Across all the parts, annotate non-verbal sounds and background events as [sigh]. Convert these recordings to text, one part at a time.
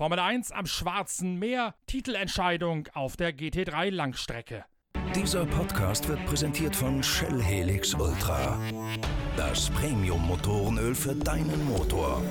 Formel 1 am Schwarzen Meer, Titelentscheidung auf der GT3 Langstrecke. Dieser Podcast wird präsentiert von Shell Helix Ultra. Das Premium-Motorenöl für deinen Motor.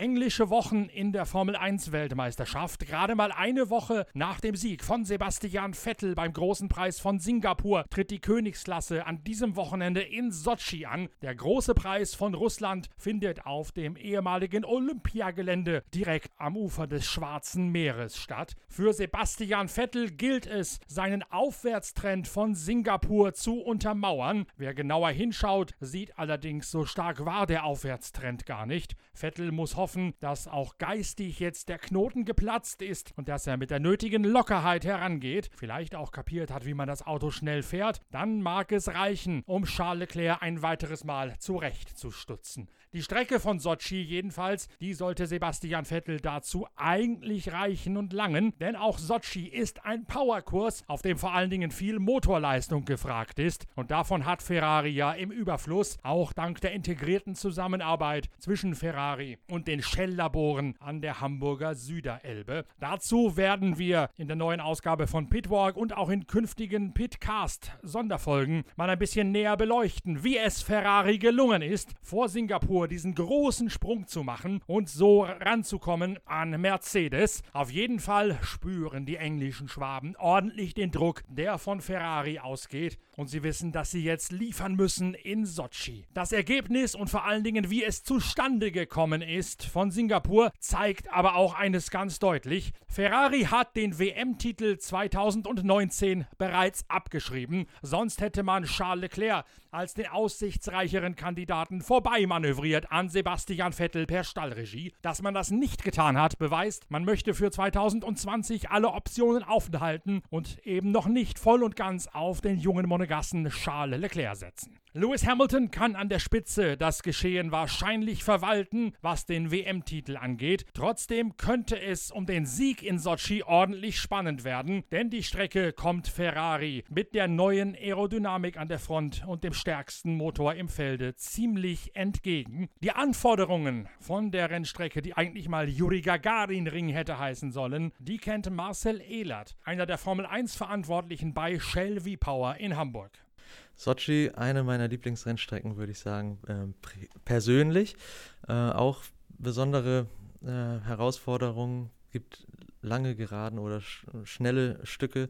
Englische Wochen in der Formel 1 Weltmeisterschaft. Gerade mal eine Woche nach dem Sieg von Sebastian Vettel beim großen Preis von Singapur tritt die Königsklasse an diesem Wochenende in Sochi an. Der große Preis von Russland findet auf dem ehemaligen Olympiagelände direkt am Ufer des Schwarzen Meeres statt. Für Sebastian Vettel gilt es, seinen Aufwärtstrend von Singapur zu untermauern. Wer genauer hinschaut, sieht allerdings, so stark war der Aufwärtstrend gar nicht. Vettel muss hoffen, dass auch geistig jetzt der Knoten geplatzt ist und dass er mit der nötigen Lockerheit herangeht, vielleicht auch kapiert hat, wie man das Auto schnell fährt, dann mag es reichen, um Charles Leclerc ein weiteres Mal zurechtzustutzen. Die Strecke von Sochi jedenfalls, die sollte Sebastian Vettel dazu eigentlich reichen und langen, denn auch Sochi ist ein Powerkurs, auf dem vor allen Dingen viel Motorleistung gefragt ist. Und davon hat Ferrari ja im Überfluss, auch dank der integrierten Zusammenarbeit zwischen Ferrari und den Shell-Laboren an der Hamburger Süderelbe. Dazu werden wir in der neuen Ausgabe von Pitwalk und auch in künftigen Pitcast Sonderfolgen mal ein bisschen näher beleuchten, wie es Ferrari gelungen ist, vor Singapur diesen großen Sprung zu machen und so ranzukommen an Mercedes. Auf jeden Fall spüren die englischen Schwaben ordentlich den Druck, der von Ferrari ausgeht und sie wissen, dass sie jetzt liefern müssen in Sochi. Das Ergebnis und vor allen Dingen, wie es zustande gekommen ist von Singapur, zeigt aber auch eines ganz deutlich. Ferrari hat den WM-Titel 2019 bereits abgeschrieben, sonst hätte man Charles Leclerc als den aussichtsreicheren Kandidaten vorbeimanövriert an Sebastian Vettel per Stallregie. Dass man das nicht getan hat, beweist, man möchte für 2020 alle Optionen offen halten und eben noch nicht voll und ganz auf den jungen Monegassen Charles Leclerc setzen. Lewis Hamilton kann an der Spitze das Geschehen wahrscheinlich verwalten, was den WM-Titel angeht. Trotzdem könnte es um den Sieg in Sochi ordentlich spannend werden, denn die Strecke kommt Ferrari mit der neuen Aerodynamik an der Front und dem stärksten Motor im Felde ziemlich entgegen. Die Anforderungen von der Rennstrecke, die eigentlich mal Yuri Gagarin Ring hätte heißen sollen, die kennt Marcel Ehlert, einer der Formel 1 Verantwortlichen bei Shell V-Power in Hamburg. Sochi, eine meiner Lieblingsrennstrecken, würde ich sagen, äh, persönlich. Äh, auch besondere äh, Herausforderungen gibt lange Geraden oder sch schnelle Stücke,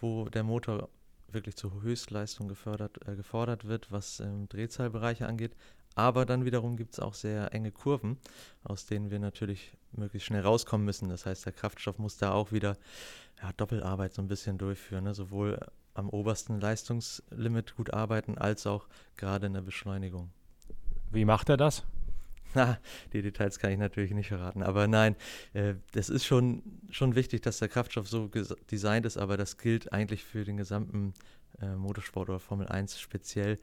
wo der Motor wirklich zur Höchstleistung gefördert, äh, gefordert wird, was ähm, Drehzahlbereiche angeht. Aber dann wiederum gibt es auch sehr enge Kurven, aus denen wir natürlich möglichst schnell rauskommen müssen. Das heißt, der Kraftstoff muss da auch wieder ja, Doppelarbeit so ein bisschen durchführen, ne? sowohl am obersten Leistungslimit gut arbeiten, als auch gerade in der Beschleunigung. Wie macht er das? [laughs] Na, die Details kann ich natürlich nicht verraten. Aber nein, äh, es ist schon, schon wichtig, dass der Kraftstoff so designt ist, aber das gilt eigentlich für den gesamten äh, Motorsport oder Formel 1 speziell,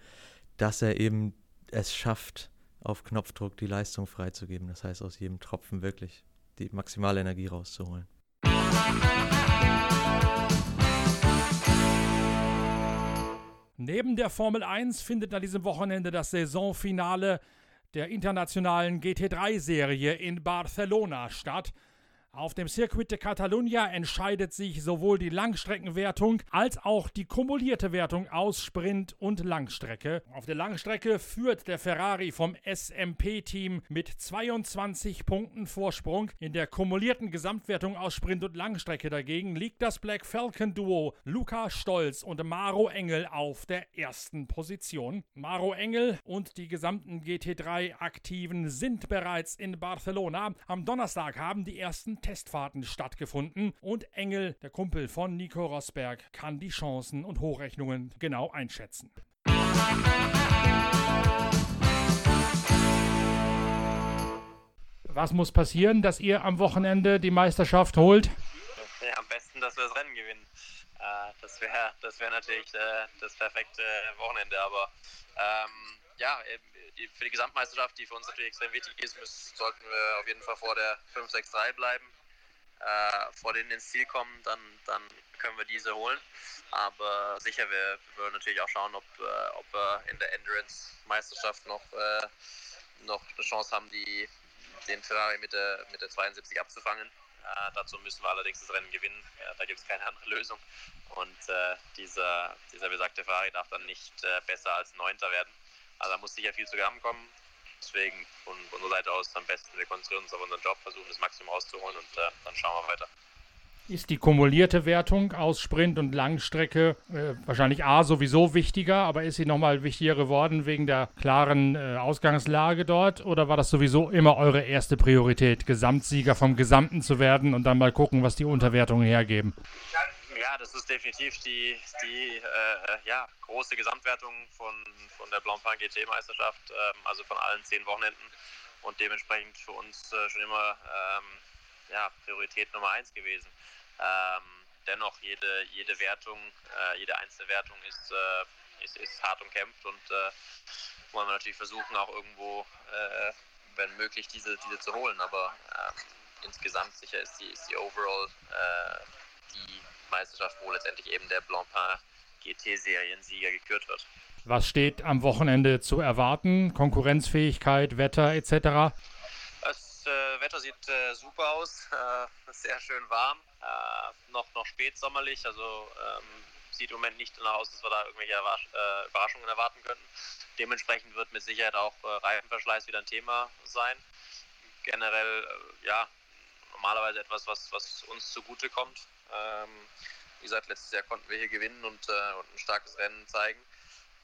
dass er eben es schafft, auf Knopfdruck die Leistung freizugeben. Das heißt, aus jedem Tropfen wirklich die maximale Energie rauszuholen. Neben der Formel 1 findet an diesem Wochenende das Saisonfinale der internationalen GT3-Serie in Barcelona statt. Auf dem Circuit de Catalunya entscheidet sich sowohl die Langstreckenwertung als auch die kumulierte Wertung aus Sprint und Langstrecke. Auf der Langstrecke führt der Ferrari vom SMP-Team mit 22 Punkten Vorsprung. In der kumulierten Gesamtwertung aus Sprint und Langstrecke dagegen liegt das Black Falcon Duo Luca Stolz und Maro Engel auf der ersten Position. Maro Engel und die gesamten GT3-Aktiven sind bereits in Barcelona. Am Donnerstag haben die ersten Testfahrten stattgefunden und Engel, der Kumpel von Nico Rosberg, kann die Chancen und Hochrechnungen genau einschätzen. Was muss passieren, dass ihr am Wochenende die Meisterschaft holt? Ja, am besten, dass wir das Rennen gewinnen. Äh, das wäre das wär natürlich äh, das perfekte Wochenende, aber ähm, ja, für die Gesamtmeisterschaft, die für uns natürlich extrem wichtig ist, müssen, sollten wir auf jeden Fall vor der 5-6-3 bleiben. äh, vor denen ins Ziel kommen, dann, dann können wir diese holen. Aber sicher, wir, wir wollen natürlich auch schauen, ob, äh, ob wir in der Endurance-Meisterschaft noch, äh, noch eine Chance haben, die, den Ferrari mit der, mit der 72 abzufangen. Äh, dazu müssen wir allerdings das Rennen gewinnen. Ja, da gibt es keine andere Lösung. Und äh, dieser, dieser besagte Ferrari darf dann nicht äh, besser als Neunter werden. Also da muss sicher viel zusammenkommen. Deswegen von unserer Seite aus am besten, wir konzentrieren uns auf unseren Job, versuchen das Maximum rauszuholen und äh, dann schauen wir weiter. Ist die kumulierte Wertung aus Sprint und Langstrecke äh, wahrscheinlich A sowieso wichtiger, aber ist sie nochmal wichtiger geworden wegen der klaren äh, Ausgangslage dort? Oder war das sowieso immer eure erste Priorität, Gesamtsieger vom Gesamten zu werden und dann mal gucken, was die Unterwertungen hergeben? Ja, das ist definitiv die, die äh, ja, große Gesamtwertung von, von der Blancpain GT-Meisterschaft, ähm, also von allen zehn Wochenenden und dementsprechend für uns äh, schon immer ähm, ja, Priorität Nummer eins gewesen. Ähm, dennoch, jede, jede Wertung, äh, jede einzelne Wertung ist, äh, ist, ist hart umkämpft und äh, wollen wir natürlich versuchen, auch irgendwo, äh, wenn möglich, diese, diese zu holen. Aber ähm, insgesamt sicher ist die, ist die Overall äh, die Meisterschaft, wo letztendlich eben der Blancpain GT-Seriensieger gekürt wird. Was steht am Wochenende zu erwarten? Konkurrenzfähigkeit, Wetter etc.? äh, Wetter sieht äh, super aus, [laughs] äh, sehr schön warm, äh, noch, noch spätsommerlich, also ähm, sieht im Moment nicht danach aus, dass wir da irgendwelche äh, Überraschungen erwarten könnten. Dementsprechend wird mit Sicherheit auch äh, Reifenverschleiß wieder ein Thema sein. Generell, ja, normalerweise etwas, was, was uns zugute kommt. Ähm, wie gesagt, letztes Jahr konnten wir hier gewinnen und, und ein starkes Rennen zeigen.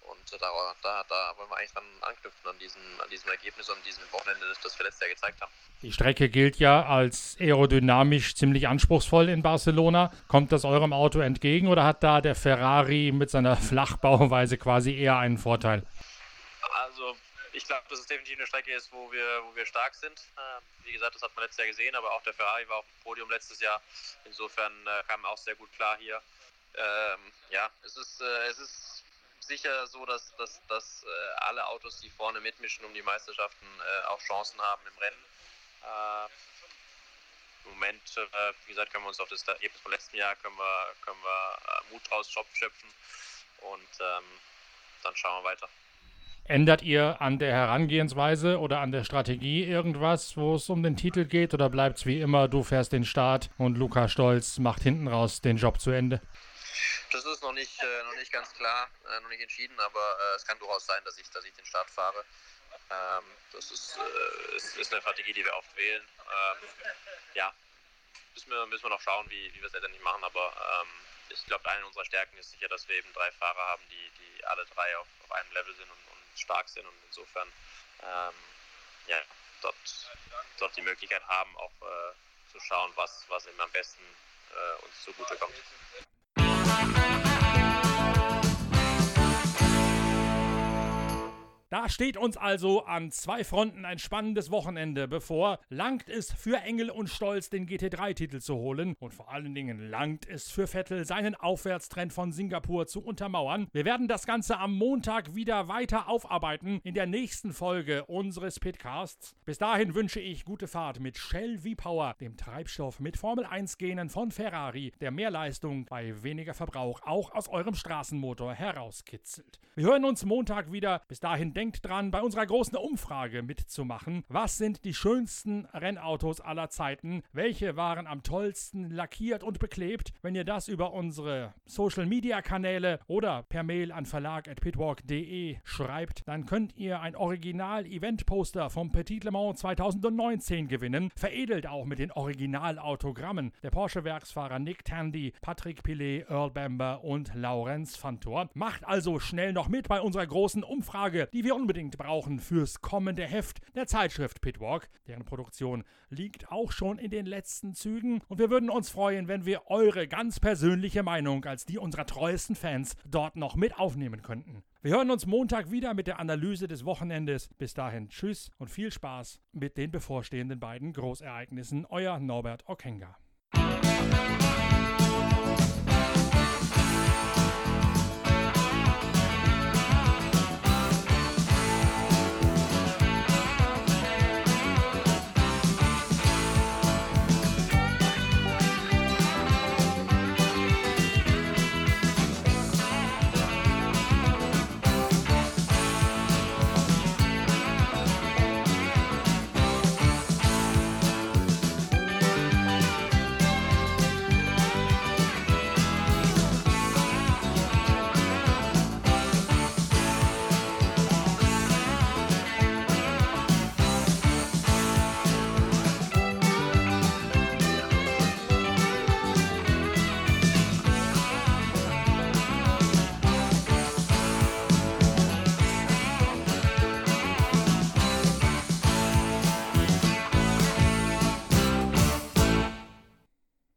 Und da, da, da wollen wir eigentlich dran anknüpfen an diesem, an diesem Ergebnis und diesem Wochenende, das wir letztes Jahr gezeigt haben. Die Strecke gilt ja als aerodynamisch ziemlich anspruchsvoll in Barcelona. Kommt das eurem Auto entgegen oder hat da der Ferrari mit seiner [laughs] Flachbauweise quasi eher einen Vorteil? Ich glaube, dass es definitiv eine Strecke ist, wo wir, wo wir stark sind. Ähm, wie gesagt, das hat man letztes Jahr gesehen, aber auch der Ferrari war auf dem Podium letztes Jahr. Insofern äh, kam auch sehr gut klar hier. Ähm, ja, es ist, äh, es ist sicher so, dass, dass, dass äh, alle Autos, die vorne mitmischen um die Meisterschaften, äh, auch Chancen haben im Rennen. Äh, Im Moment, äh, wie gesagt, können wir uns auf das Ergebnis vom letzten Jahr können wir, können wir äh, Mut draus schöpfen und ähm, dann schauen wir weiter. Ändert ihr an der Herangehensweise oder an der Strategie irgendwas, wo es um den Titel geht, oder bleibt es wie immer, du fährst den Start und Luca Stolz macht hinten raus den Job zu Ende? Das ist noch nicht, äh, noch nicht ganz klar, äh, noch nicht entschieden, aber äh, es kann durchaus sein, dass ich, dass ich den Start fahre. Ähm, das ist, äh, ist, ist, eine Strategie, die wir oft wählen. Ähm, ja, müssen wir, müssen wir noch schauen, wie, wie wir es letztendlich machen, aber ähm, ich glaube, eine unserer Stärken ist sicher, dass wir eben drei Fahrer haben, die, die alle drei auf, auf einem Level sind und, stark sind und insofern ähm, ja, dort, dort die Möglichkeit haben, auch äh, zu schauen, was, was ihm am besten äh, uns zugutekommt. Da steht uns also an zwei Fronten ein spannendes Wochenende bevor. Langt es für Engel und Stolz, den GT3-Titel zu holen und vor allen Dingen langt es für Vettel, seinen Aufwärtstrend von Singapur zu untermauern. Wir werden das Ganze am Montag wieder weiter aufarbeiten in der nächsten Folge unseres Pitcasts. Bis dahin wünsche ich gute Fahrt mit Shell V-Power, dem Treibstoff mit Formel 1-Genen von Ferrari, der mehr Leistung bei weniger Verbrauch auch aus eurem Straßenmotor herauskitzelt. Wir hören uns Montag wieder. Bis dahin denkt denkt dran, bei unserer großen Umfrage mitzumachen. Was sind die schönsten Rennautos aller Zeiten? Welche waren am tollsten lackiert und beklebt? Wenn ihr das über unsere Social Media Kanäle oder per Mail an verlag.pitwalk.de schreibt, dann könnt ihr ein Original-Event-Poster vom Petit Le Mans 2019 gewinnen, veredelt auch mit den Originalautogrammen der Porsche-Werksfahrer Nick Tandy, Patrick Pilet, Earl Bamber und Laurenz Fantor. Macht also schnell noch mit bei unserer großen Umfrage, die wir unbedingt brauchen fürs kommende Heft der Zeitschrift Pitwalk. Deren Produktion liegt auch schon in den letzten Zügen und wir würden uns freuen, wenn wir eure ganz persönliche Meinung als die unserer treuesten Fans dort noch mit aufnehmen könnten. Wir hören uns Montag wieder mit der Analyse des Wochenendes. Bis dahin, tschüss und viel Spaß mit den bevorstehenden beiden Großereignissen. Euer Norbert Okenga.